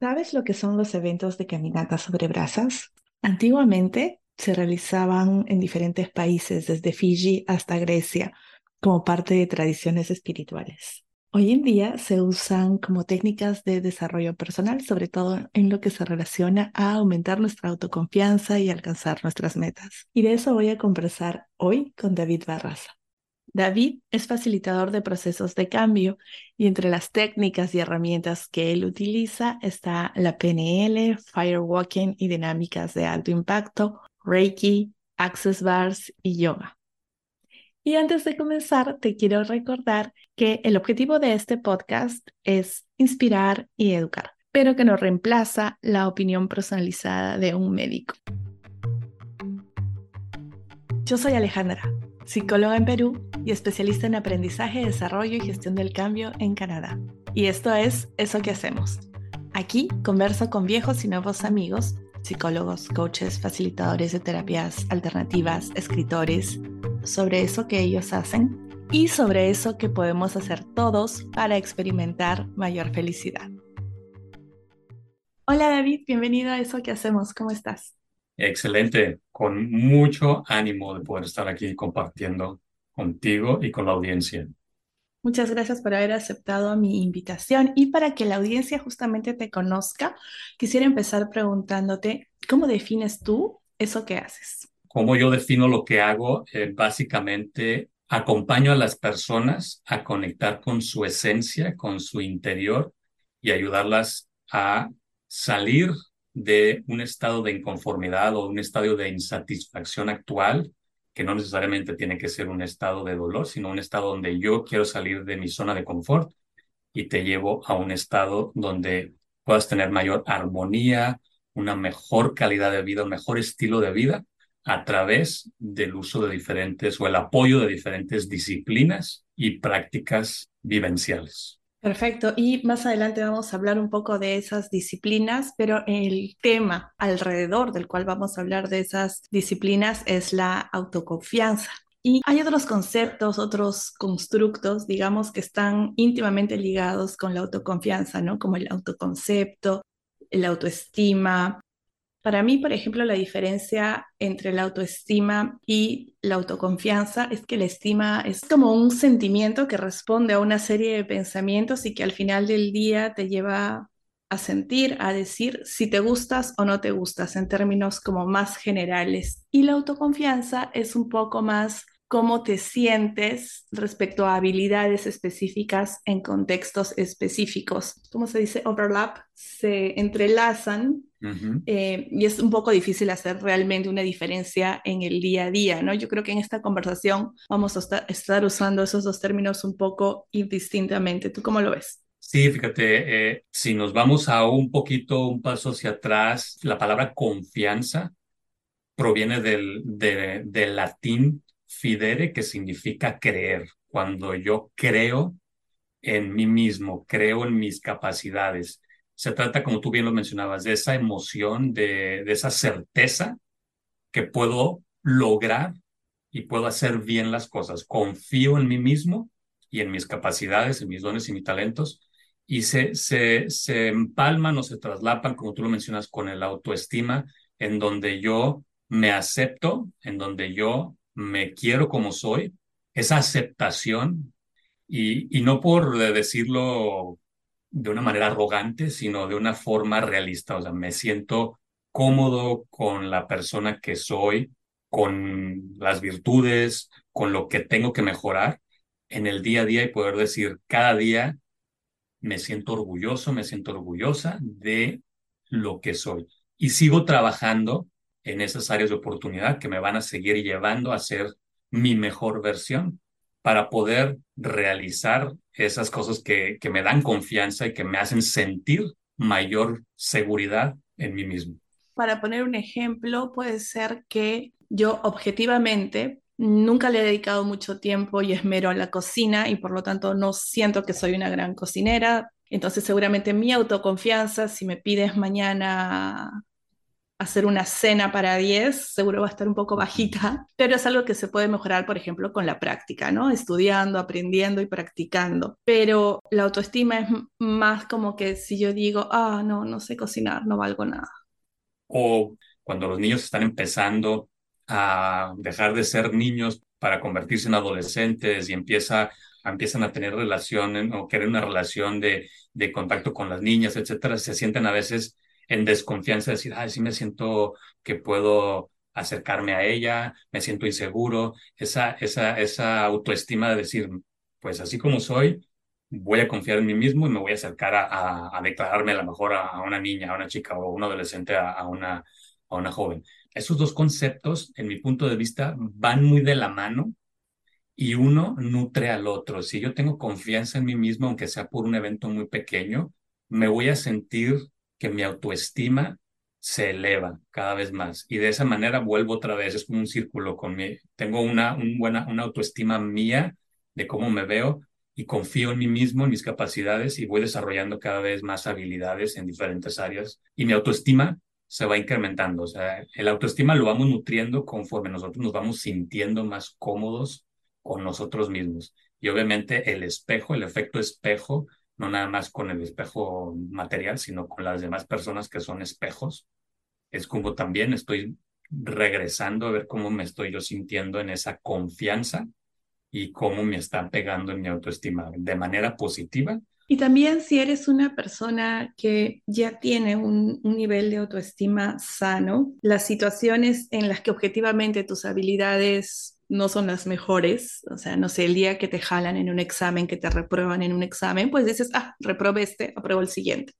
¿Sabes lo que son los eventos de caminata sobre brasas? Antiguamente se realizaban en diferentes países, desde Fiji hasta Grecia, como parte de tradiciones espirituales. Hoy en día se usan como técnicas de desarrollo personal, sobre todo en lo que se relaciona a aumentar nuestra autoconfianza y alcanzar nuestras metas. Y de eso voy a conversar hoy con David Barraza. David es facilitador de procesos de cambio y entre las técnicas y herramientas que él utiliza está la PNL, Firewalking y dinámicas de alto impacto, Reiki, Access Bars y yoga. Y antes de comenzar, te quiero recordar que el objetivo de este podcast es inspirar y educar, pero que no reemplaza la opinión personalizada de un médico. Yo soy Alejandra, psicóloga en Perú y especialista en aprendizaje, desarrollo y gestión del cambio en Canadá. Y esto es Eso que hacemos. Aquí converso con viejos y nuevos amigos, psicólogos, coaches, facilitadores de terapias alternativas, escritores, sobre eso que ellos hacen y sobre eso que podemos hacer todos para experimentar mayor felicidad. Hola David, bienvenido a Eso que hacemos. ¿Cómo estás? Excelente, con mucho ánimo de poder estar aquí compartiendo contigo y con la audiencia. Muchas gracias por haber aceptado mi invitación y para que la audiencia justamente te conozca, quisiera empezar preguntándote, ¿cómo defines tú eso que haces? ¿Cómo yo defino lo que hago? Eh, básicamente acompaño a las personas a conectar con su esencia, con su interior y ayudarlas a salir de un estado de inconformidad o un estado de insatisfacción actual, que no necesariamente tiene que ser un estado de dolor, sino un estado donde yo quiero salir de mi zona de confort y te llevo a un estado donde puedas tener mayor armonía, una mejor calidad de vida, un mejor estilo de vida a través del uso de diferentes o el apoyo de diferentes disciplinas y prácticas vivenciales. Perfecto. Y más adelante vamos a hablar un poco de esas disciplinas, pero el tema alrededor del cual vamos a hablar de esas disciplinas es la autoconfianza. Y hay otros conceptos, otros constructos, digamos, que están íntimamente ligados con la autoconfianza, ¿no? Como el autoconcepto, el autoestima, para mí, por ejemplo, la diferencia entre la autoestima y la autoconfianza es que la estima es como un sentimiento que responde a una serie de pensamientos y que al final del día te lleva a sentir, a decir si te gustas o no te gustas en términos como más generales. Y la autoconfianza es un poco más cómo te sientes respecto a habilidades específicas en contextos específicos. ¿Cómo se dice? Overlap, se entrelazan eh, y es un poco difícil hacer realmente una diferencia en el día a día, ¿no? Yo creo que en esta conversación vamos a estar usando esos dos términos un poco indistintamente. ¿Tú cómo lo ves? Sí, fíjate, eh, si nos vamos a un poquito, un paso hacia atrás, la palabra confianza proviene del, del latín fidere, que significa creer. Cuando yo creo en mí mismo, creo en mis capacidades. Se trata, como tú bien lo mencionabas, de esa emoción, de, de esa certeza que puedo lograr y puedo hacer bien las cosas. Confío en mí mismo y en mis capacidades, en mis dones y mis talentos, y se, se, se empalman o se traslapan, como tú lo mencionas, con el autoestima, en donde yo me acepto, en donde yo me quiero como soy, esa aceptación, y, y no por decirlo de una manera arrogante, sino de una forma realista. O sea, me siento cómodo con la persona que soy, con las virtudes, con lo que tengo que mejorar en el día a día y poder decir cada día me siento orgulloso, me siento orgullosa de lo que soy. Y sigo trabajando en esas áreas de oportunidad que me van a seguir llevando a ser mi mejor versión para poder realizar esas cosas que, que me dan confianza y que me hacen sentir mayor seguridad en mí mismo. Para poner un ejemplo, puede ser que yo objetivamente nunca le he dedicado mucho tiempo y esmero a la cocina y por lo tanto no siento que soy una gran cocinera. Entonces seguramente mi autoconfianza, si me pides mañana hacer una cena para 10, seguro va a estar un poco bajita, pero es algo que se puede mejorar, por ejemplo, con la práctica, ¿no? Estudiando, aprendiendo y practicando. Pero la autoestima es más como que si yo digo, ah, no, no sé cocinar, no valgo nada. O cuando los niños están empezando a dejar de ser niños para convertirse en adolescentes y empieza, empiezan a tener relación o querer una relación de, de contacto con las niñas, etcétera, se sienten a veces en desconfianza, decir, ay, sí me siento que puedo acercarme a ella, me siento inseguro, esa, esa, esa autoestima de decir, pues así como soy, voy a confiar en mí mismo y me voy a acercar a, a, declararme a lo mejor a, una niña, a una chica o a un adolescente, a, una, a una joven. Esos dos conceptos, en mi punto de vista, van muy de la mano y uno nutre al otro. Si yo tengo confianza en mí mismo, aunque sea por un evento muy pequeño, me voy a sentir que mi autoestima se eleva cada vez más. Y de esa manera vuelvo otra vez, es como un círculo con mi, tengo una, un buena, una autoestima mía de cómo me veo y confío en mí mismo, en mis capacidades y voy desarrollando cada vez más habilidades en diferentes áreas. Y mi autoestima se va incrementando. O sea, el autoestima lo vamos nutriendo conforme nosotros nos vamos sintiendo más cómodos con nosotros mismos. Y obviamente el espejo, el efecto espejo, no nada más con el espejo material, sino con las demás personas que son espejos. Es como también estoy regresando a ver cómo me estoy yo sintiendo en esa confianza y cómo me está pegando en mi autoestima de manera positiva. Y también si eres una persona que ya tiene un, un, nivel de autoestima sano, las situaciones en las que objetivamente tus habilidades no son las mejores, o sea, no sé, el día que te jalan en un examen, que te reprueban en un examen, pues dices, ah, reprobé este, apruebo el siguiente.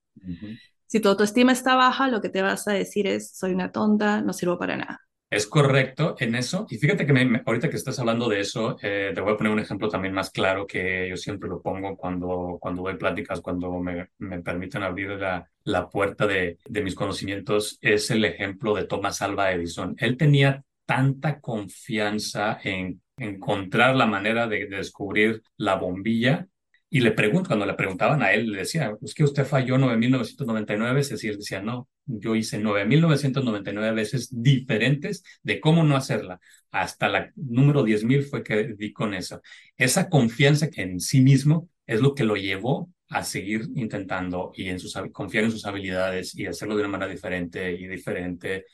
Si tu autoestima está baja, lo que te vas a decir es, soy una tonta, no sirvo para nada. Es correcto en eso. Y fíjate que me, ahorita que estás hablando de eso, eh, te voy a poner un ejemplo también más claro que yo siempre lo pongo cuando, cuando doy pláticas, cuando me, me permiten abrir la, la puerta de, de mis conocimientos. Es el ejemplo de Thomas Alva Edison. Él tenía tanta confianza en encontrar la manera de, descubrir la bombilla. Y le pregunto, cuando le preguntaban a él, le decía, es que usted falló 9.999 veces. Y él decía, no, yo hice 9.999 veces diferentes de cómo no hacerla. Hasta la número 10.000 fue que di con eso. Esa confianza en sí mismo es lo que lo llevó a seguir intentando y en sus, confiar en sus habilidades y hacerlo de una manera diferente y diferente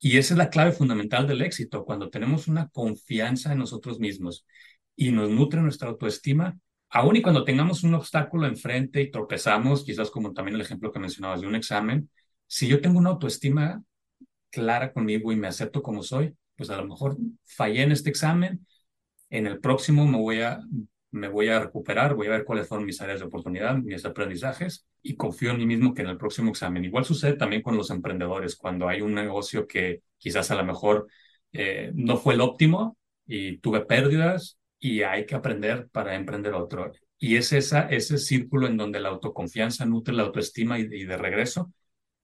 y esa es la clave fundamental del éxito, cuando tenemos una confianza en nosotros mismos y nos nutre nuestra autoestima, aun y cuando tengamos un obstáculo enfrente y tropezamos, quizás como también el ejemplo que mencionabas de un examen, si yo tengo una autoestima clara conmigo y me acepto como soy, pues a lo mejor fallé en este examen, en el próximo me voy a me voy a recuperar, voy a ver cuáles fueron mis áreas de oportunidad, mis aprendizajes y confío en mí mismo que en el próximo examen. Igual sucede también con los emprendedores, cuando hay un negocio que quizás a lo mejor eh, no fue el óptimo y tuve pérdidas y hay que aprender para emprender otro. Y es esa, ese círculo en donde la autoconfianza nutre la autoestima y, y de regreso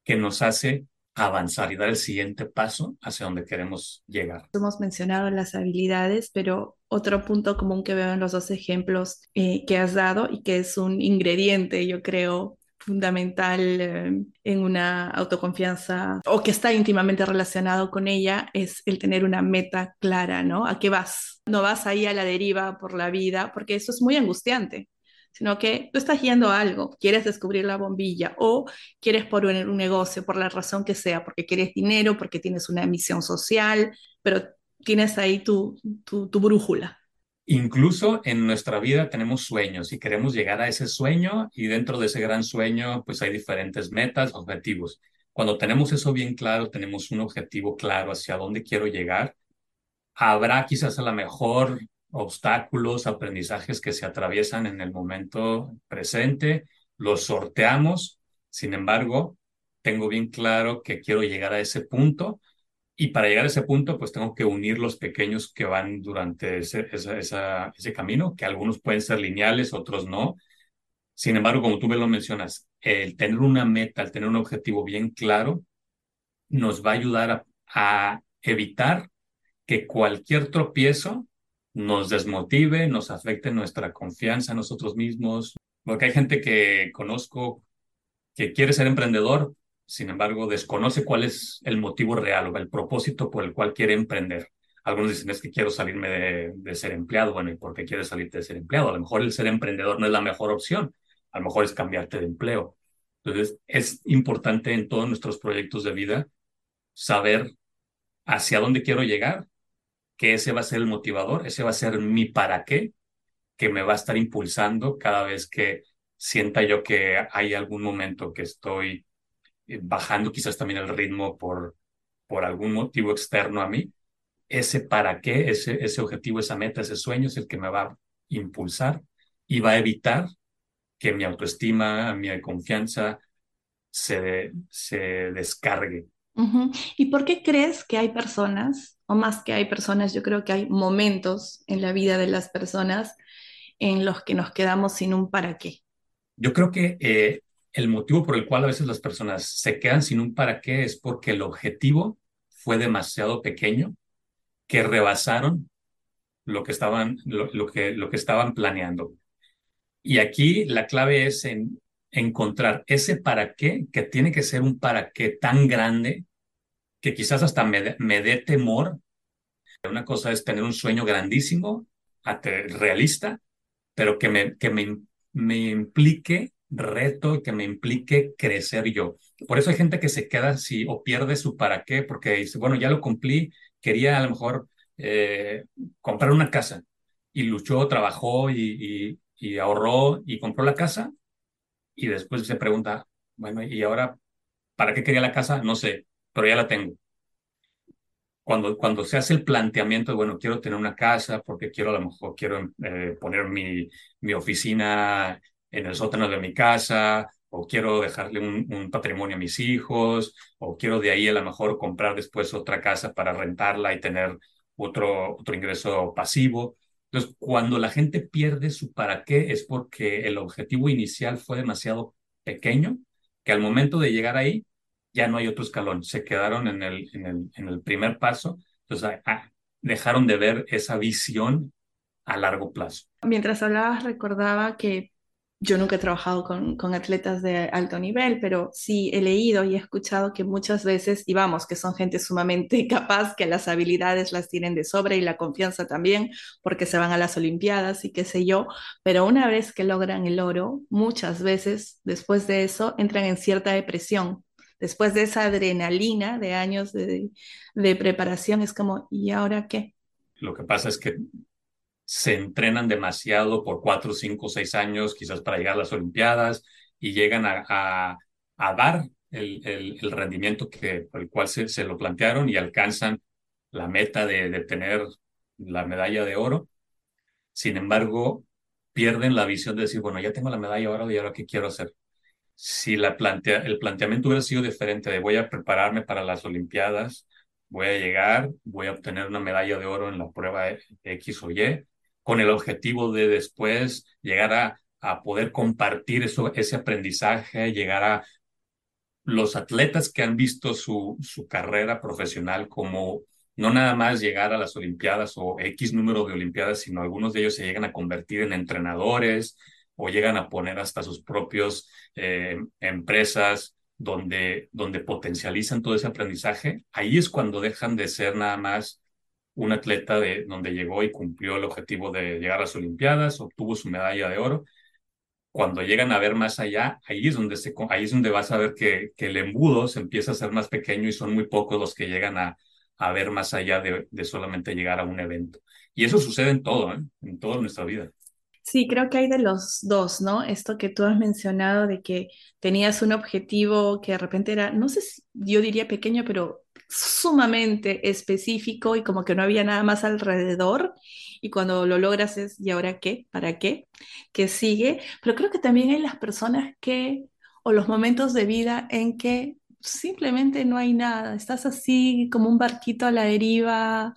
que nos hace avanzar y dar el siguiente paso hacia donde queremos llegar. Hemos mencionado las habilidades, pero otro punto común que veo en los dos ejemplos eh, que has dado y que es un ingrediente, yo creo, fundamental eh, en una autoconfianza o que está íntimamente relacionado con ella es el tener una meta clara, ¿no? ¿A qué vas? No vas ahí a la deriva por la vida, porque eso es muy angustiante sino que tú estás yendo a algo, quieres descubrir la bombilla o quieres por un, negocio, por la razón que sea, porque quieres dinero, porque tienes una misión social, pero tienes ahí tu, tu, brújula. Incluso en nuestra vida tenemos sueños y queremos llegar a ese sueño y dentro de ese gran sueño pues hay diferentes metas, objetivos. Cuando tenemos eso bien claro, tenemos un objetivo claro hacia dónde quiero llegar, habrá quizás a lo mejor obstáculos, aprendizajes que se atraviesan en el momento presente, los sorteamos, sin embargo, tengo bien claro que quiero llegar a ese punto y para llegar a ese punto, pues tengo que unir los pequeños que van durante ese, ese camino, que algunos pueden ser lineales, otros no. Sin embargo, como tú me lo mencionas, el tener una meta, el tener un objetivo bien claro, nos va a ayudar a, a evitar que cualquier tropiezo nos desmotive, nos afecte nuestra confianza en nosotros mismos. Porque hay gente que conozco que quiere ser emprendedor, sin embargo, desconoce cuál es el motivo real o el propósito por el cual quiere emprender. Algunos dicen es que quiero salirme de, ser empleado. Bueno, ¿y por qué quieres salirte de ser empleado? A lo mejor el ser emprendedor no es la mejor opción. A lo mejor es cambiarte de empleo. Entonces, es importante en todos nuestros proyectos de vida saber hacia dónde quiero llegar, que ese va a ser el motivador, ese va a ser mi para qué, que me va a estar impulsando cada vez que sienta yo que hay algún momento que estoy bajando quizás también el ritmo por, por algún motivo externo a mí, ese para qué, ese, ese objetivo, esa meta, ese sueño es el que me va a impulsar y va a evitar que mi autoestima, mi confianza se, se descargue. ¿Y por qué crees que hay personas, o más que hay personas, yo creo que hay momentos en la vida de las personas en los que nos quedamos sin un para qué? Yo creo que eh, el motivo por el cual a veces las personas se quedan sin un para qué es porque el objetivo fue demasiado pequeño, que rebasaron lo que estaban, lo, que, lo que estaban planeando. Y aquí la clave es en encontrar ese para qué, que tiene que ser un para qué tan grande que quizás hasta me, me dé temor. Una cosa es tener un sueño grandísimo, realista, pero que me, que me, me implique reto, que me implique crecer yo. Por eso hay gente que se queda así o pierde su para qué, porque dice, bueno, ya lo cumplí, quería a lo mejor eh, comprar una casa y luchó, trabajó y, ahorró y compró la casa y después se pregunta, bueno, ¿y ahora para qué quería la casa? No sé, pero ya la tengo. Cuando, cuando se hace el planteamiento de, bueno, quiero tener una casa porque quiero a lo mejor quiero eh, poner mi, mi oficina en el sótano de mi casa, o quiero dejarle un, patrimonio a mis hijos, o quiero de ahí a lo mejor comprar después otra casa para rentarla y tener otro, otro ingreso pasivo. Entonces, cuando la gente pierde su para qué es porque el objetivo inicial fue demasiado pequeño, que al momento de llegar ahí ya no hay otro escalón, se quedaron en el, en el, en el primer paso, entonces ah, dejaron de ver esa visión a largo plazo. Mientras hablabas recordaba que yo nunca he trabajado con, con, atletas de alto nivel, pero sí he leído y he escuchado que muchas veces, y vamos, que son gente sumamente capaz, que las habilidades las tienen de sobra y la confianza también, porque se van a las Olimpiadas y qué sé yo, pero una vez que logran el oro, muchas veces después de eso entran en cierta depresión. Después de esa adrenalina de años de, de preparación, es como, ¿y ahora qué? Lo que pasa es que se entrenan demasiado por cuatro, cinco, seis años, quizás para llegar a las Olimpiadas, y llegan a, a, dar el, el, rendimiento que, por el cual se, se, lo plantearon y alcanzan la meta de, de tener la medalla de oro. Sin embargo, pierden la visión de decir, bueno, ya tengo la medalla oro y ahora qué quiero hacer. Si la plantea, el planteamiento hubiera sido diferente de voy a prepararme para las Olimpiadas, voy a llegar, voy a obtener una medalla de oro en la prueba X o Y, con el objetivo de después llegar a, a poder compartir eso, ese aprendizaje, llegar a los atletas que han visto su, su carrera profesional como no nada más llegar a las Olimpiadas o X número de Olimpiadas, sino algunos de ellos se llegan a convertir en entrenadores o llegan a poner hasta sus propios eh, empresas donde, donde potencializan todo ese aprendizaje, ahí es cuando dejan de ser nada más un atleta de donde llegó y cumplió el objetivo de llegar a las Olimpiadas, obtuvo su medalla de oro. Cuando llegan a ver más allá, ahí es donde, se, ahí es donde vas a ver que, el embudo se empieza a ser más pequeño y son muy pocos los que llegan a, a ver más allá de, de, solamente llegar a un evento. Y eso sucede en todo, ¿eh? en toda nuestra vida. Sí, creo que hay de los dos, ¿no? Esto que tú has mencionado de que tenías un objetivo que de repente era, no sé yo diría pequeño, pero sumamente específico y como que no había nada más alrededor. Y cuando lo logras es, ¿y ahora qué? ¿Para qué? ¿Qué sigue? Pero creo que también hay las personas que, o los momentos de vida en que simplemente no hay nada. Estás así como un barquito a la deriva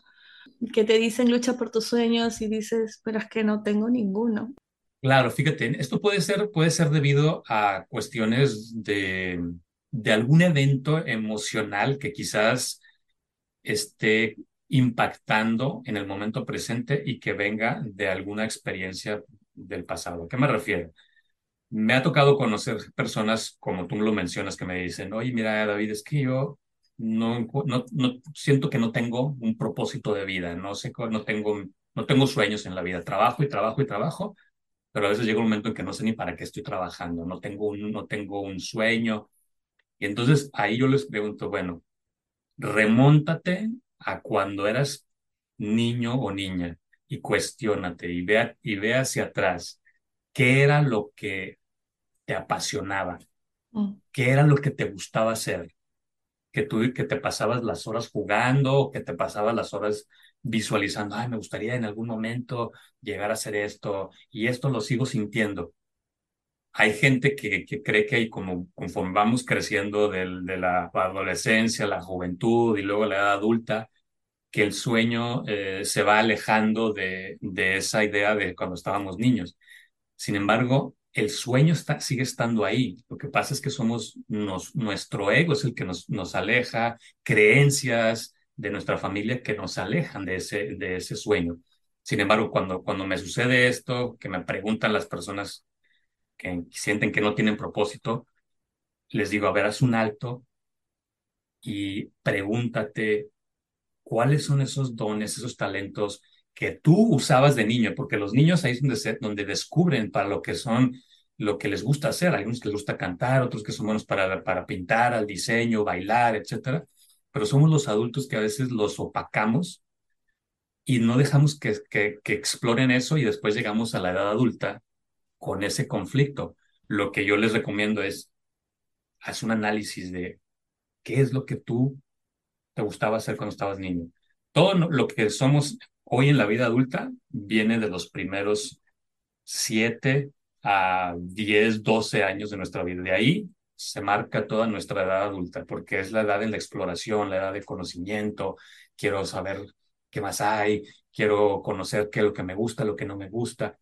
que te dicen lucha por tus sueños y dices, pero es que no tengo ninguno. Claro, fíjate, esto puede ser, puede ser debido a cuestiones de, de algún evento emocional que quizás esté impactando en el momento presente y que venga de alguna experiencia del pasado. ¿A qué me refiero? me ha tocado conocer personas, como tú lo mencionas, que me dicen, oye, mira, David, es que yo no, no, no siento que no tengo un propósito de vida, no sé, no tengo, no tengo sueños en la vida, trabajo y trabajo y trabajo, pero a veces llega un momento en que no sé ni para qué estoy trabajando, no tengo un, no tengo un sueño. Y entonces ahí yo les pregunto, bueno, remóntate a cuando eras niño o niña y cuestiónate y vea, y ve hacia atrás qué era lo que te apasionaba, mm. qué era lo que te gustaba hacer, que tú que te pasabas las horas jugando, que te pasabas las horas visualizando, ay, me gustaría en algún momento llegar a hacer esto y esto lo sigo sintiendo. Hay gente que, cree que como conforme vamos creciendo de la adolescencia, la juventud y luego la edad adulta, que el sueño eh, se va alejando de, esa idea de cuando estábamos niños. Sin embargo, el sueño sigue estando ahí. Lo que pasa es que somos nuestro ego es el que nos, aleja, creencias de nuestra familia que nos alejan de ese, sueño. Sin embargo, cuando me sucede esto, que me preguntan las personas que sienten que no tienen propósito, les digo, a ver, haz un alto y pregúntate cuáles son esos dones, esos talentos que tú usabas de niño, porque los niños ahí es donde, donde descubren para lo que son, lo que les gusta hacer. Hay unos que les gusta cantar, otros que son buenos para, para pintar, al diseño, bailar, etcétera. Pero somos los adultos que a veces los opacamos y no dejamos que, que exploren eso y después llegamos a la edad adulta con ese conflicto. Lo que yo les recomiendo es, haz un análisis de qué es lo que tú te gustaba hacer cuando estabas niño. Todo lo que somos hoy en la vida adulta viene de los primeros siete a 10, 12 años de nuestra vida. De ahí se marca toda nuestra edad adulta, porque es la edad en la exploración, la edad de conocimiento. Quiero saber qué más hay, quiero conocer qué es lo que me gusta, lo que no me gusta.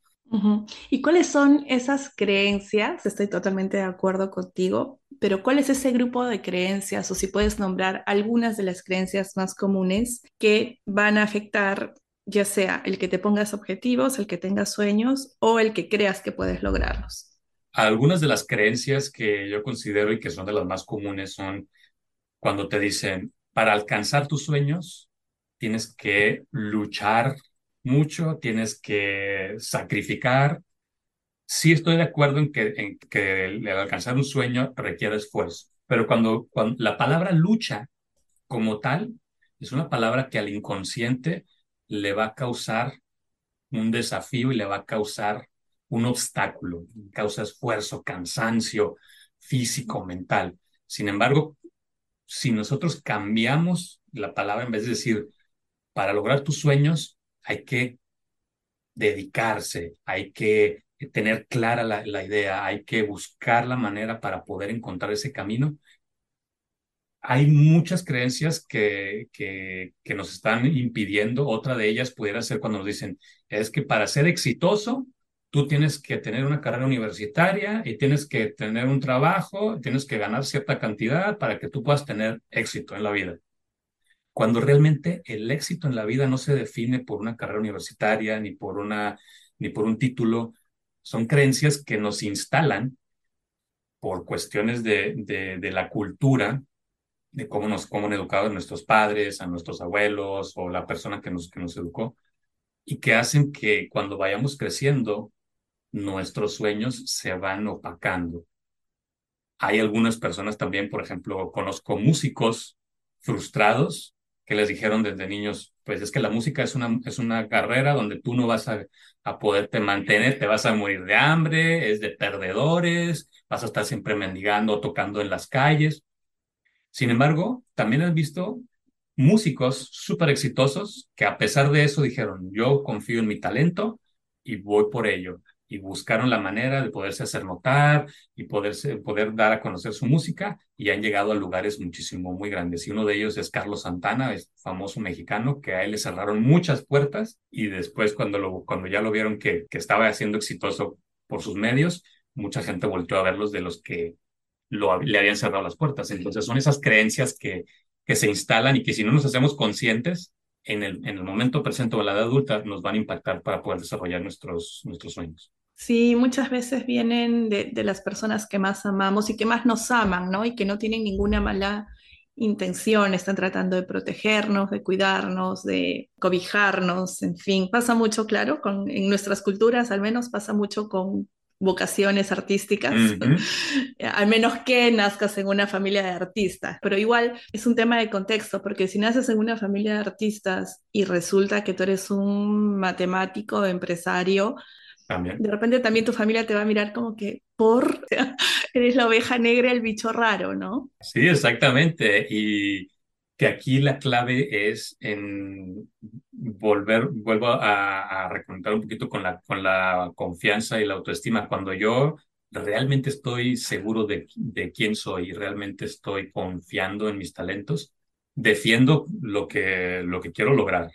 ¿Y cuáles son esas creencias? Estoy totalmente de acuerdo contigo, pero ¿cuál es ese grupo de creencias o si puedes nombrar algunas de las creencias más comunes que van a afectar ya sea el que te pongas objetivos, el que tengas sueños o el que creas que puedes lograrlos. Algunas de las creencias que yo considero y que son de las más comunes son cuando te dicen, para alcanzar tus sueños, tienes que luchar mucho, tienes que sacrificar. Sí estoy de acuerdo en que, en que el, alcanzar un sueño requiere esfuerzo, pero cuando, cuando la palabra lucha como tal es una palabra que al inconsciente le va a causar un desafío y le va a causar un obstáculo, causa esfuerzo, cansancio físico, mental. Sin embargo, si nosotros cambiamos la palabra, en vez de decir, para lograr tus sueños, hay que dedicarse, hay que tener clara la, idea, hay que buscar la manera para poder encontrar ese camino, hay muchas creencias que, que, nos están impidiendo. Otra de ellas pudiera ser cuando nos dicen, es que para ser exitoso, tú tienes que tener una carrera universitaria y tienes que tener un trabajo, tienes que ganar cierta cantidad para que tú puedas tener éxito en la vida. Cuando realmente el éxito en la vida no se define por una carrera universitaria ni por, una, ni por un título, son creencias que nos instalan por cuestiones de, de, de la cultura de cómo nos cómo han educado a nuestros padres, a nuestros abuelos o la persona que nos, que nos educó, y que hacen que cuando vayamos creciendo, nuestros sueños se van opacando. Hay algunas personas también, por ejemplo, conozco músicos frustrados que les dijeron desde niños, pues es que la música es una, es una carrera donde tú no vas a, a poderte mantener, te vas a morir de hambre, es de perdedores, vas a estar siempre mendigando, tocando en las calles. Sin embargo, también has visto músicos súper exitosos que a pesar de eso dijeron, yo confío en mi talento y voy por ello. Y buscaron la manera de poderse hacer notar y poderse, poder dar a conocer su música y han llegado a lugares muchísimo, muy grandes. Y uno de ellos es Carlos Santana, es famoso mexicano, que a él le cerraron muchas puertas y después cuando, lo, cuando ya lo vieron que, que estaba siendo exitoso por sus medios, mucha gente volvió a verlos de los que lo, le habían cerrado las puertas. Entonces son esas creencias que, que se instalan y que si no nos hacemos conscientes, en el, en el momento presente o la edad adulta nos van a impactar para poder desarrollar nuestros, nuestros sueños. Sí, muchas veces vienen de, de las personas que más amamos y que más nos aman, ¿no? Y que no tienen ninguna mala intención, están tratando de protegernos, de cuidarnos, de cobijarnos, en fin, pasa mucho, claro, con, en nuestras culturas al menos pasa mucho con vocaciones artísticas, al menos que nazcas en una familia de artistas, pero igual es un tema de contexto, porque si naces en una familia de artistas y resulta que tú eres un matemático, empresario, También. de repente también tu familia te va a mirar como que por, eres la oveja negra, el bicho raro, ¿no? Sí, exactamente. Y que aquí la clave es en volver, vuelvo a, a reconectar un poquito con la, con la confianza y la autoestima. Cuando yo realmente estoy seguro de, de quién soy y realmente estoy confiando en mis talentos, defiendo lo que, lo que quiero lograr.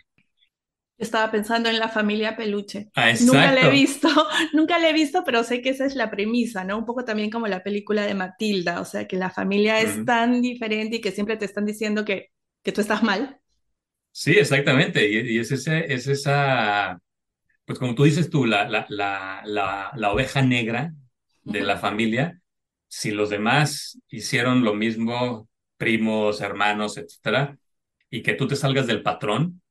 Estaba pensando en la familia peluche. Ah, Nunca la he visto, nunca la he visto, pero sé que esa es la premisa, ¿no? Un poco también como la película de Matilda, o sea, que la familia es Ujú. tan diferente y que siempre te están diciendo que, que tú estás mal. Sí, exactamente. Y, y es, ese, es esa, pues como tú dices tú, la, la, la, la, la oveja negra de la familia. Si los demás hicieron lo mismo, primos, hermanos, etcétera, y que tú te salgas del patrón,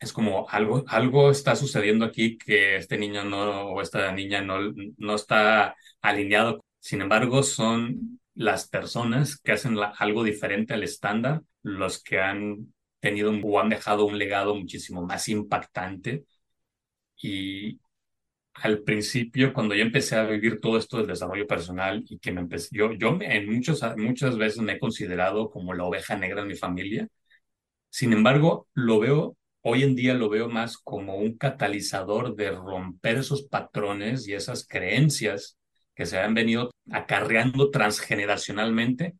es como algo, algo está sucediendo aquí que este niño no, o esta niña no, no está alineado. Sin embargo, son las personas que hacen algo diferente al estándar, los que han tenido o han dejado un legado muchísimo más impactante. Y al principio, cuando yo empecé a vivir todo esto del desarrollo personal y que me empecé, yo, yo me- en muchos, muchas veces me he considerado como la oveja negra en mi familia sin embargo, lo veo, hoy en día lo veo más como un catalizador de romper esos patrones y esas creencias que se han venido acarreando transgeneracionalmente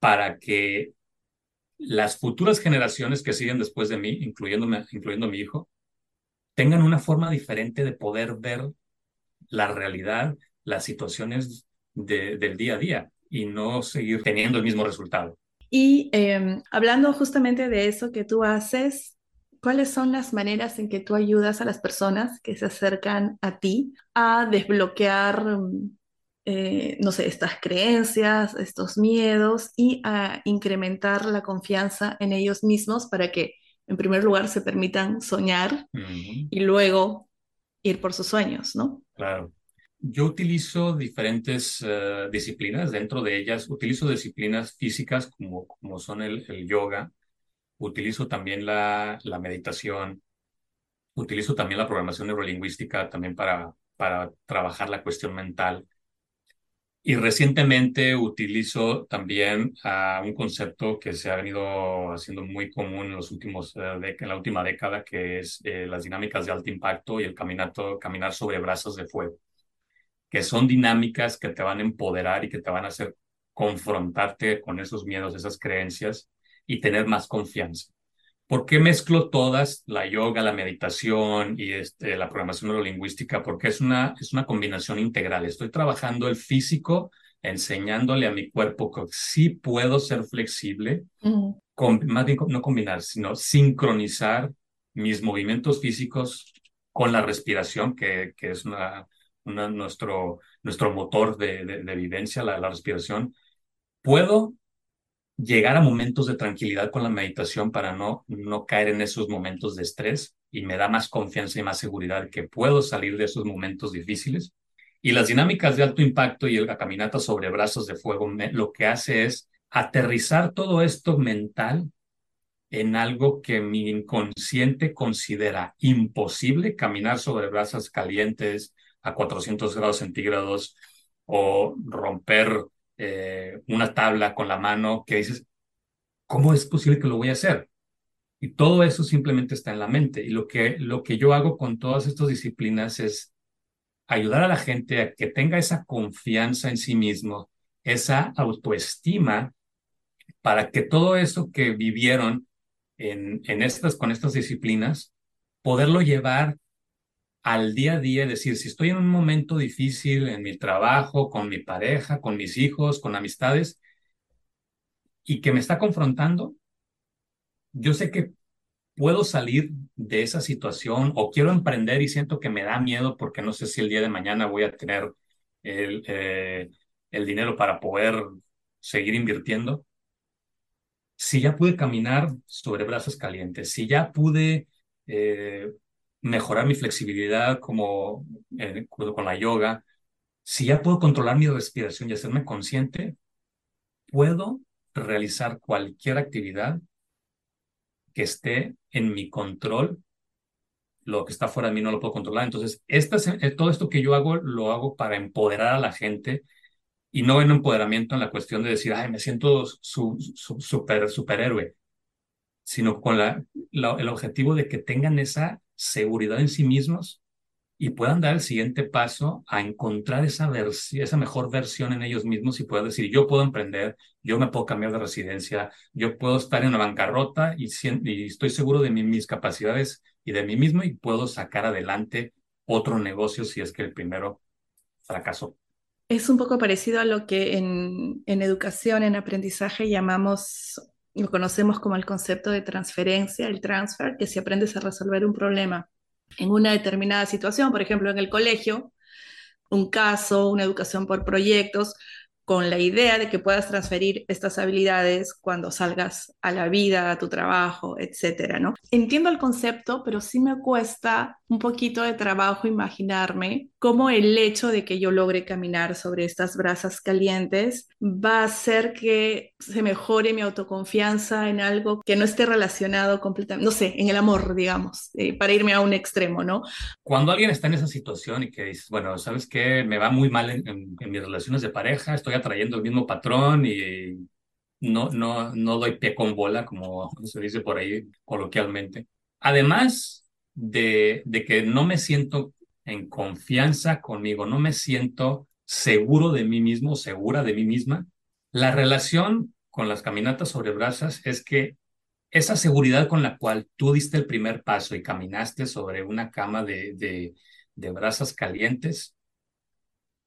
para que las futuras generaciones que siguen después de mí, incluyéndome, incluyendo mi hijo, tengan una forma diferente de poder ver la realidad, las situaciones de- del día a día y no seguir teniendo el mismo resultado. Y eh, hablando justamente de eso que tú haces, ¿cuáles son las maneras en que tú ayudas a las personas que se acercan a ti a desbloquear, mm, eh, no sé, estas creencias, estos miedos y a incrementar la confianza en ellos mismos para que, en primer lugar, se permitan soñar y luego ir por sus sueños, ¿no? Claro. Yo utilizo diferentes eh, disciplinas, dentro de ellas utilizo disciplinas físicas como, como son el, el yoga, utilizo también la, meditación, utilizo también la programación neurolingüística también para, trabajar la cuestión mental. Y recientemente utilizo también un concepto que se ha venido haciendo muy común en los últimos, de- en la última década, que es eh, las dinámicas de alto impacto y el caminato, caminar sobre brazos de fuego que son dinámicas que te van a empoderar y que te van a hacer confrontarte con esos miedos, esas creencias y tener más confianza. ¿Por qué mezclo todas, la yoga, la meditación y este, la programación neurolingüística? Porque es una, es una combinación integral. Estoy trabajando el físico, enseñándole a mi cuerpo que sí puedo ser flexible, con, más bien no combinar, sino sincronizar mis movimientos físicos con la respiración, que, que es una, una, nuestro, nuestro motor de, de, de vivencia, la, la respiración. Puedo llegar a momentos de tranquilidad con la meditación para no, no caer en esos momentos de estrés y me da más confianza y más seguridad que puedo salir de esos momentos difíciles. Y las dinámicas de alto impacto y la caminata sobre brazos de fuego lo que hace es aterrizar todo esto mental en algo que mi inconsciente considera imposible, caminar sobre brasas calientes a 400 grados centígrados o romper eh, una tabla con la mano, que dices, ¿cómo es posible que lo voy a hacer? Y todo eso simplemente está en la mente. Y lo que, lo que yo hago con todas estas disciplinas es ayudar a la gente a que tenga esa confianza en sí mismo, esa autoestima, para que todo eso que vivieron en, en estas, con estas disciplinas, poderlo llevar al día a día, decir, si estoy en un momento difícil en mi trabajo, con mi pareja, con mis hijos, con amistades, y que me está confrontando, yo sé que puedo salir de esa situación o quiero emprender y siento que me da miedo porque no sé si el día de mañana voy a tener el, eh, el dinero para poder seguir invirtiendo. Si ya pude caminar sobre brazos calientes, si ya pude eh, mejorar mi flexibilidad como eh, con la yoga, si ya puedo controlar mi respiración y hacerme consciente, puedo realizar cualquier actividad que esté en mi control. Lo que está fuera de mí no lo puedo controlar. Entonces, eh, todo esto que yo hago, lo hago para empoderar a la gente y no en empoderamiento en la cuestión de decir, ay, me siento su, super, superhéroe, sino con el objetivo de que tengan esa seguridad en sí mismos y puedan dar el siguiente paso a encontrar esa, esa mejor versión en ellos mismos y puedan decir, yo puedo emprender, yo me puedo cambiar de residencia, yo puedo estar en la bancarrota y, y estoy seguro de mis capacidades y de mí mismo y puedo sacar adelante otro negocio si es que el primero fracasó. Es un poco parecido a lo que en, en educación, en aprendizaje llamamos lo conocemos como el concepto de transferencia, el transfer, que si aprendes a resolver un problema en una determinada situación, por ejemplo, en el colegio, un caso, una educación por proyectos, con la idea de que puedas transferir estas habilidades cuando salgas a la vida, a tu trabajo, etcétera, ¿no? Entiendo el concepto, pero sí me cuesta un poquito de trabajo imaginarme cómo el hecho de que yo logre caminar sobre estas brasas calientes va a hacer que se mejore mi autoconfianza en algo que no esté relacionado completamente, no sé, en el amor, digamos, eh, para irme a un extremo, ¿no? Cuando alguien está en esa situación y que dices, bueno, ¿sabes qué? Me va muy mal en, en mis relaciones de pareja, estoy atrayendo el mismo patrón y no, no, no doy pie con bola, como se dice por ahí coloquialmente. Además de, de que no me siento en confianza conmigo, no me siento seguro de mí mismo, segura de mí misma, la relación con las caminatas sobre brasas es que esa seguridad con la cual tú diste el primer paso y caminaste sobre una cama de, de brasas calientes,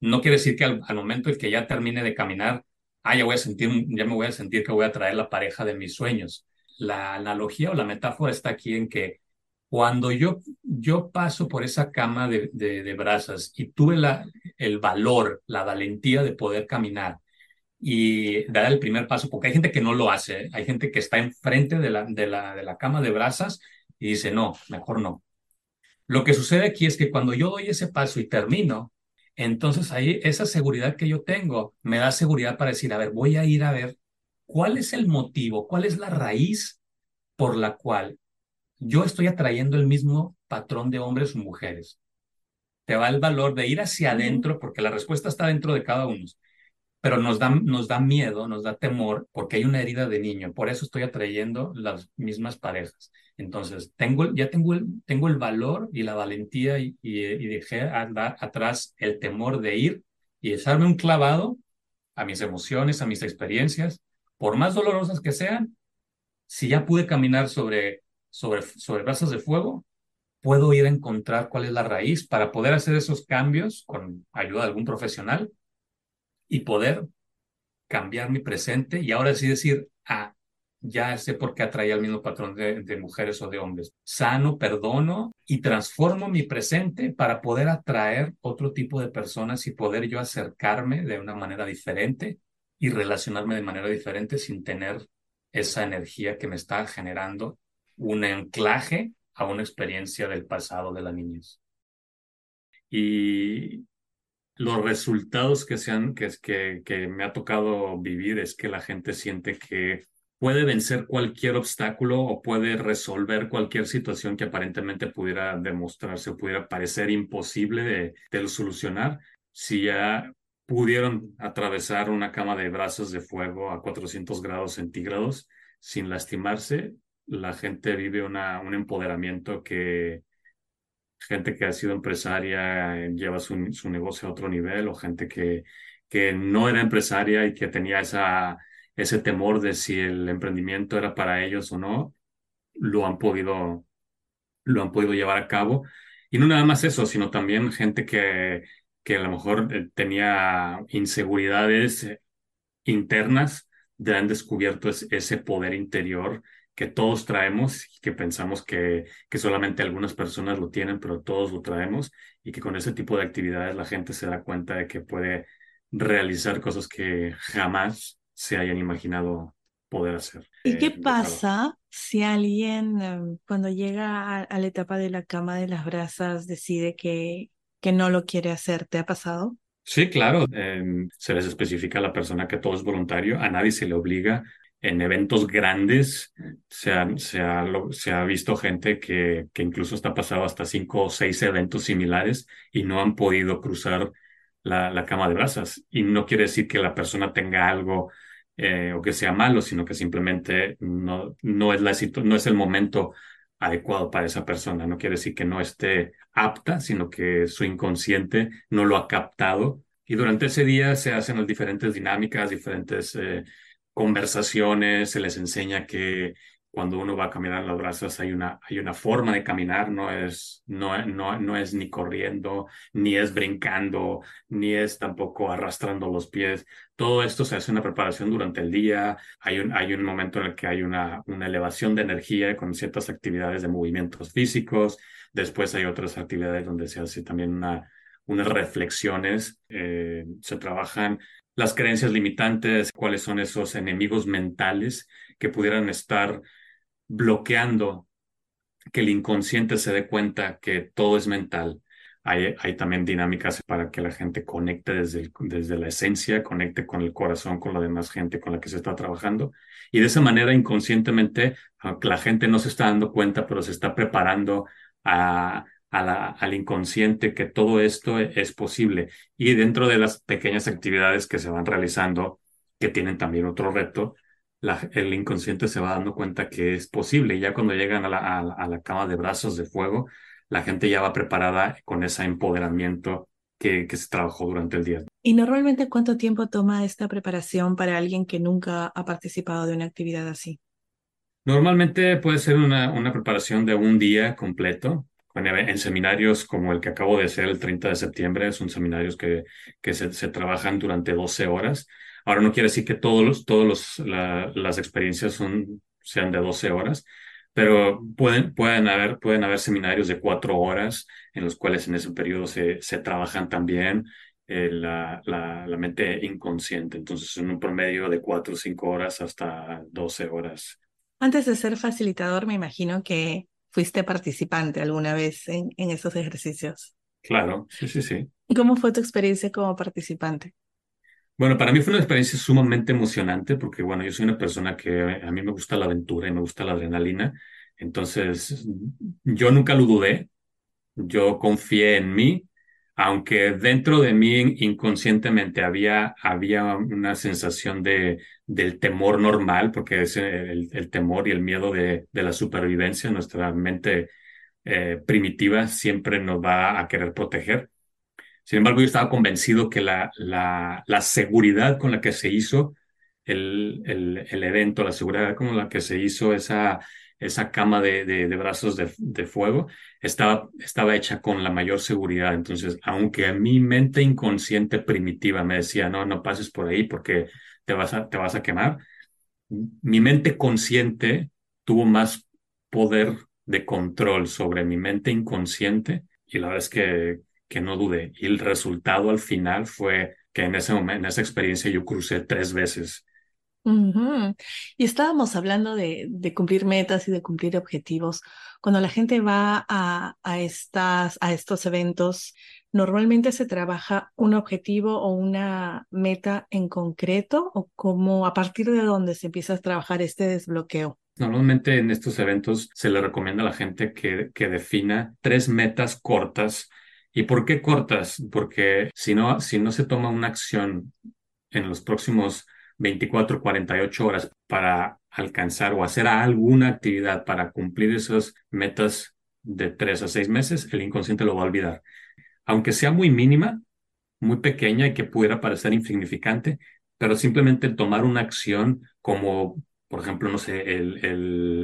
no quiere decir que al, momento en que ya termine de caminar, ah, ya voy a sentir, ya me voy a sentir que voy a traer la pareja de mis sueños. La analogía o la metáfora está aquí en que cuando yo, yo paso por esa cama de, de, brasas y tuve la, el valor, la valentía de poder caminar y dar el primer paso, porque hay gente que no lo hace, ¿eh? hay gente que está enfrente de la, de, la, de la cama de brasas y dice, no, mejor no. Lo que sucede aquí es que cuando yo doy ese paso y termino, entonces ahí esa seguridad que yo tengo me da seguridad para decir, a ver, voy a ir a ver cuál es el motivo, cuál es la raíz por la cual yo estoy atrayendo el mismo patrón de hombres o mujeres. Te va el valor de ir hacia adentro porque la respuesta está dentro de cada uno pero nos da, nos da miedo, nos da temor porque hay una herida de niño. Por eso estoy atrayendo las mismas parejas. Entonces, tengo, ya tengo el, tengo el valor y la valentía y, y, dejé atrás el temor de ir y echarme un clavado a mis emociones, a mis experiencias, por más dolorosas que sean. Si ya pude caminar sobre, sobre, sobre brazos de fuego, puedo ir a encontrar cuál es la raíz para poder hacer esos cambios con ayuda de algún profesional y poder cambiar mi presente y ahora sí decir, ah, ya sé por qué atraía el mismo patrón de, mujeres o de hombres. Sano, perdono y transformo mi presente para poder atraer otro tipo de personas y poder yo acercarme de una manera diferente y relacionarme de manera diferente sin tener esa energía que me está generando un anclaje a una experiencia del pasado de la niñez. Y los resultados que, sean, que, que, que me ha tocado vivir es que la gente siente que puede vencer cualquier obstáculo o puede resolver cualquier situación que aparentemente pudiera demostrarse o pudiera parecer imposible de, solucionar. Si ya pudieron atravesar una cama de brazos de fuego a 400 grados centígrados sin lastimarse, la gente vive una, un empoderamiento que, gente que ha sido empresaria eh, lleva su, negocio a otro nivel o gente que, que no era empresaria y que tenía esa, ese temor de si el emprendimiento era para ellos o no, lo han podido, lo han podido llevar a cabo. Y no nada más eso, sino también gente que, que a lo mejor eh, tenía inseguridades internas, de han descubierto ese poder interior que todos traemos y que pensamos que, que solamente algunas personas lo tienen, pero todos lo traemos y que con ese tipo de actividades la gente se da cuenta de que puede realizar cosas que jamás se hayan imaginado poder hacer. ¿Y qué eh, pasa si alguien em, cuando llega a, la etapa de la cama de las brasas decide que, que no lo quiere hacer? ¿Te ha pasado? Sí, claro. Em, se les especifica a la persona que todo es voluntario, a nadie se le obliga. En eventos grandes se ha, se ha, se ha visto gente que, que incluso está pasado hasta cinco o seis eventos similares y no han podido cruzar la, la cama de brasas. Y no quiere decir que la persona tenga algo eh, o que sea malo, sino que simplemente no, no, es la, no es el momento adecuado para esa persona. No quiere decir que no esté apta, sino que su inconsciente no lo ha captado. Y durante ese día se hacen las diferentes dinámicas, diferentes eh, conversaciones, se les enseña que cuando uno va a caminar las brasas hay una, hay una forma de caminar, no es, no, no, no es ni corriendo, ni es brincando, ni es tampoco arrastrando los pies. Todo esto se hace una preparación durante el día, hay un, hay un momento en el que hay una, una elevación de energía con ciertas actividades de movimientos físicos, después hay otras actividades donde se hace también una, unas reflexiones, eh, se trabajan las creencias limitantes, cuáles son esos enemigos mentales que pudieran estar bloqueando que el inconsciente se dé cuenta que todo es mental. Hay, hay también dinámicas para que la gente conecte desde, desde la esencia, conecte con el corazón, con la demás gente con la que se está trabajando. Y de esa manera, inconscientemente, aunque la gente no se está dando cuenta, pero se está preparando al inconsciente que todo esto es posible. Y dentro de las pequeñas actividades que se van realizando, que tienen también otro reto, el inconsciente se va dando cuenta que es posible. Y ya cuando llegan a la, a, la, cama de brazos de fuego, la gente ya va preparada con ese empoderamiento que, que, se trabajó durante el día. ¿Y normalmente cuánto tiempo toma esta preparación para alguien que nunca ha participado de una actividad así? Normalmente puede ser una, una preparación de un día completo. En seminarios como el que acabo de hacer el 30 de septiembre, son seminarios que, que se, se trabajan durante 12 horas Ahora no quiere decir que todos los, todos los, las experiencias son, sean de 12 horas, pero pueden, pueden, haber, pueden haber seminarios de cuatro horas en los cuales en ese periodo se, se trabajan también eh, la, la, la, mente inconsciente. Entonces, en un promedio de cuatro o cinco horas hasta 12 horas. Antes de ser facilitador, me imagino que fuiste participante alguna vez en, en esos ejercicios. Claro, sí, sí, sí. ¿Cómo fue tu experiencia como participante? Bueno, para mí fue una experiencia sumamente emocionante porque, bueno, yo soy una persona que a mí me gusta la aventura y me gusta la adrenalina. Entonces, yo nunca lo dudé, yo confié en mí, aunque dentro de mí inconscientemente había, había una sensación de, del temor normal, porque es el, el temor y el miedo de, de la supervivencia, nuestra mente eh, primitiva siempre nos va a querer proteger. Sin embargo, yo estaba convencido que la, la, seguridad con la que se hizo el, el, el, evento, la seguridad con la que se hizo esa, esa cama de, de, brazos de, de, fuego, estaba, estaba hecha con la mayor seguridad. Entonces, aunque mi mente inconsciente primitiva me decía, no, no pases por ahí porque te vas a, te vas a quemar, mi mente consciente tuvo más poder de control sobre mi mente inconsciente y la verdad es que que no dudé. Y el resultado al final fue que en ese momento, en esa experiencia yo crucé tres veces. Y estábamos hablando de, de, cumplir metas y de cumplir objetivos. Cuando la gente va a, a, estas, a estos eventos, normalmente se trabaja un objetivo o una meta en concreto o como a partir de dónde se empieza a trabajar este desbloqueo. Normalmente en estos eventos se le recomienda a la gente que, que defina tres metas cortas ¿Y por qué cortas? Porque si no, si no se toma una acción en los próximos 24, 48 horas para alcanzar o hacer alguna actividad para cumplir esas metas de tres a seis meses, el inconsciente lo va a olvidar. Aunque sea muy mínima, muy pequeña y que pudiera parecer insignificante, pero simplemente tomar una acción como, por ejemplo, no sé, el,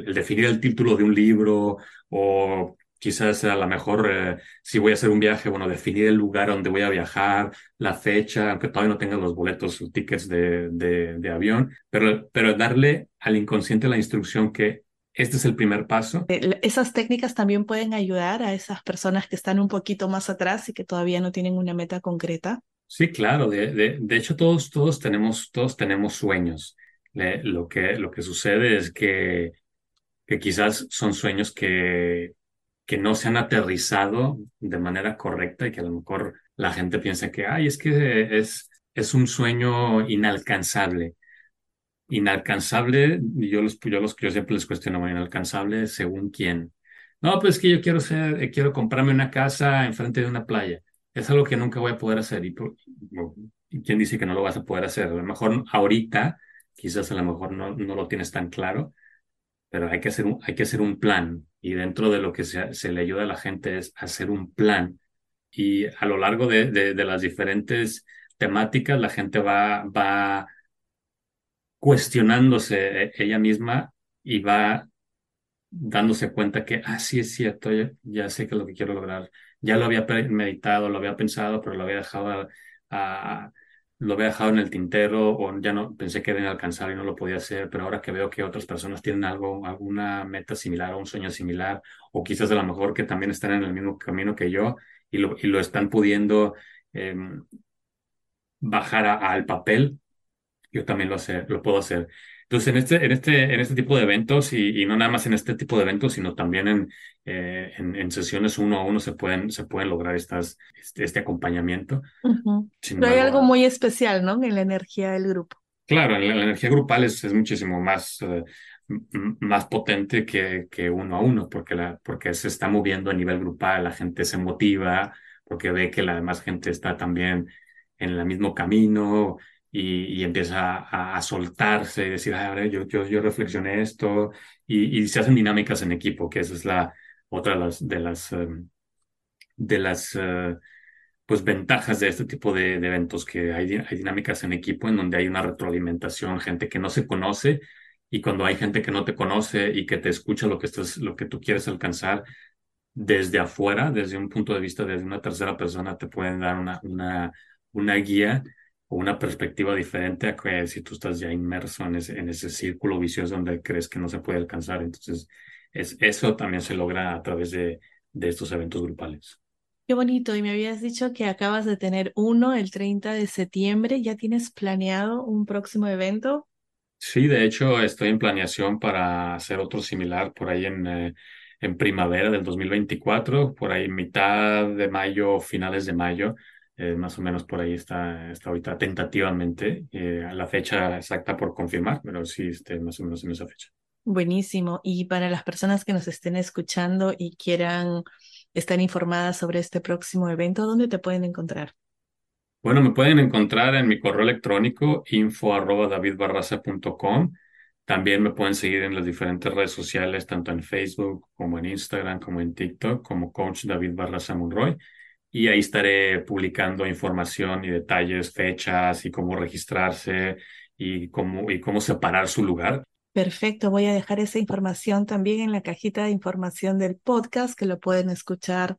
el definir el título de un libro o quizás a lo mejor eh, si voy a hacer un viaje, bueno, definir el lugar donde voy a viajar, la fecha, aunque todavía no tenga los boletos o tickets de, de, de, avión, pero, pero darle al inconsciente la instrucción que Este es el primer paso. Esas técnicas también pueden ayudar a esas personas que están un poquito más atrás y que todavía no tienen una meta concreta. Sí, claro. De, de, de hecho, todos, todos, tenemos, todos tenemos sueños. lo, que, lo que sucede es que, que quizás son sueños que, que no se han aterrizado de manera correcta y que a lo mejor la gente piensa que, ay, es que es, es un sueño inalcanzable. Inalcanzable, yo los, yo los yo siempre les cuestiono, inalcanzable según quién. No, pues es que yo quiero ser, eh, quiero comprarme una casa enfrente de una playa. Es algo que nunca voy a poder hacer. ¿Y, y quién dice que no lo vas a poder hacer? A lo mejor ahorita, quizás a lo mejor no, no lo tienes tan claro, pero hay que hacer un, hay que hacer un plan. Y dentro de lo que se, se le ayuda a la gente es hacer un plan. Y a lo largo de, de, las diferentes temáticas, la gente va, va cuestionándose e, ella misma y va dándose cuenta que, ah, sí es cierto, ya, sé que es lo que quiero lograr. Ya lo había meditado, lo había pensado, pero lo había dejado a, lo había dejado en el tintero o ya no pensé que era inalcanzable y no lo podía hacer, pero ahora que veo que otras personas tienen algo, alguna meta similar o un sueño similar, o quizás a lo mejor que también están en el mismo camino que yo y lo, y lo están pudiendo em, bajar al papel, yo también lo, hacer, lo puedo hacer. Entonces, en este, en este, en este tipo de eventos, y, y no nada más en este tipo de eventos, sino también en, eh, en, en, sesiones uno a uno se pueden, se pueden lograr estas, este, este acompañamiento. Pero hay algo muy especial, ¿no? En la energía del grupo. Claro, la, la energía grupal es, es muchísimo más, uh, más potente que, que uno a uno, porque, la, porque se está moviendo a nivel grupal, la gente se motiva, porque ve que la demás gente está también en el mismo camino y, empieza a, soltarse y decir, a ver, yo, yo, yo reflexioné esto y, se hacen dinámicas en equipo, que esa es la otra de las, de las, las uh, pues ventajas de este tipo de, de, eventos, que hay, hay dinámicas en equipo en donde hay una retroalimentación, gente que no se conoce y cuando hay gente que no te conoce y que te escucha lo que, estás, lo que tú quieres alcanzar, desde afuera, desde un punto de vista, desde una tercera persona, te pueden dar una, una, una guía o una perspectiva diferente a que si tú estás ya inmerso en ese, en ese círculo vicioso donde crees que no se puede alcanzar. Entonces, es, eso también se logra a través de, de estos eventos grupales. Qué bonito. Y me habías dicho que acabas de tener uno el 30 de septiembre. ¿Ya tienes planeado un próximo evento? Sí, de hecho, estoy en planeación para hacer otro similar por ahí en, eh, en primavera del 2024, por ahí mitad de mayo, finales de mayo. Eh, más o menos por ahí está, está ahorita tentativamente, eh, la fecha exacta por confirmar, pero sí, este, más o menos en esa fecha. Buenísimo. Y para las personas que nos estén escuchando y quieran estar informadas sobre este próximo evento, ¿dónde te pueden encontrar? Bueno, me pueden encontrar en mi correo electrónico info arroba davidbarraza.com. También me pueden seguir en las diferentes redes sociales, tanto en Facebook como en Instagram, como en TikTok, como Coach David Barraza Monroy y ahí estaré publicando información y detalles, fechas y cómo registrarse y cómo, y cómo separar su lugar. Perfecto, voy a dejar esa información también en la cajita de información del podcast que lo pueden escuchar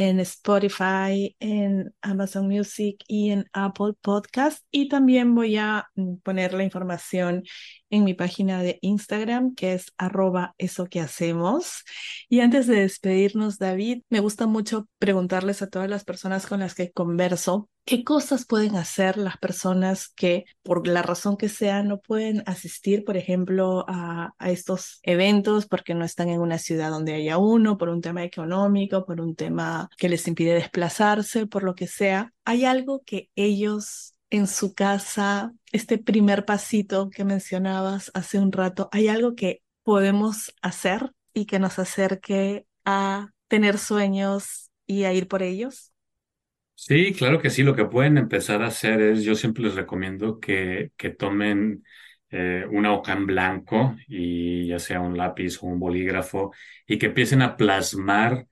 en Spotify, en Amazon Music y en Apple Podcast. Y también voy a mm, poner la información en mi página de Instagram, que es arroba eso que hacemos. Y antes de despedirnos, David, me gusta mucho preguntarles a todas las personas con las que converso, ¿qué cosas pueden hacer las personas que, por la razón que sea, no pueden asistir, por ejemplo, a, estos eventos porque no están en una ciudad donde haya uno, por un tema económico, por un tema que les impide desplazarse, por lo que sea? ¿Hay algo que ellos en su casa, este primer pasito que mencionabas hace un rato, ¿hay algo que podemos hacer y que nos acerque a tener sueños y a ir por ellos? Sí, claro que sí. Lo que pueden empezar a hacer es, yo siempre les recomiendo que, que tomen eh, una hoja en blanco y ya sea un lápiz o un bolígrafo y que empiecen a plasmar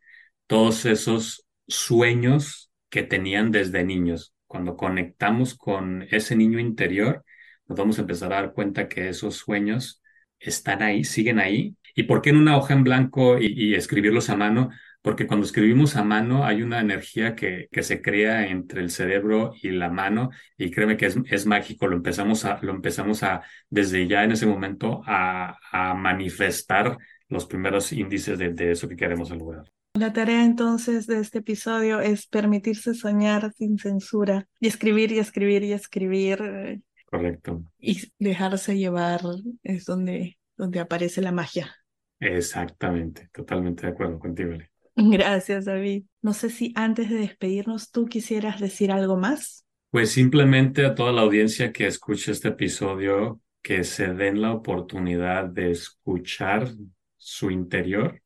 todos esos sueños que tenían desde niños cuando conectamos con ese niño interior, nos vamos a empezar a dar cuenta que esos sueños están ahí, siguen ahí. ¿Y por qué en una hoja en blanco y, y escribirlos a mano? Porque cuando escribimos a mano hay una energía que, que se crea entre el cerebro y la mano y créeme que es, es mágico, lo empezamos a, lo empezamos a, desde ya en ese momento, a, a manifestar los primeros índices de, de eso que queremos lograr. La tarea entonces de este episodio es permitirse soñar sin censura y escribir y escribir y escribir. Correcto. Y dejarse llevar es donde, donde aparece la magia. Exactamente, totalmente de acuerdo contigo. Ale. Gracias, David. No sé si antes de despedirnos tú quisieras decir algo más. Pues simplemente a toda la audiencia que escuche este episodio, que se den la oportunidad de escuchar su interior.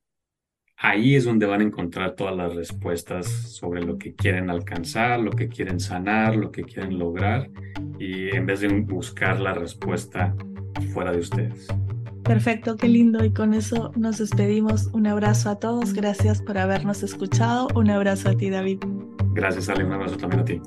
Ahí es donde van a encontrar todas las respuestas sobre lo que quieren alcanzar, lo que quieren sanar, lo que quieren lograr, y en vez de buscar la respuesta fuera de ustedes. Perfecto, qué lindo. Y con eso nos despedimos. Un abrazo a todos. Gracias por habernos escuchado. Un abrazo a ti, David. Gracias, Ale, un abrazo también a ti.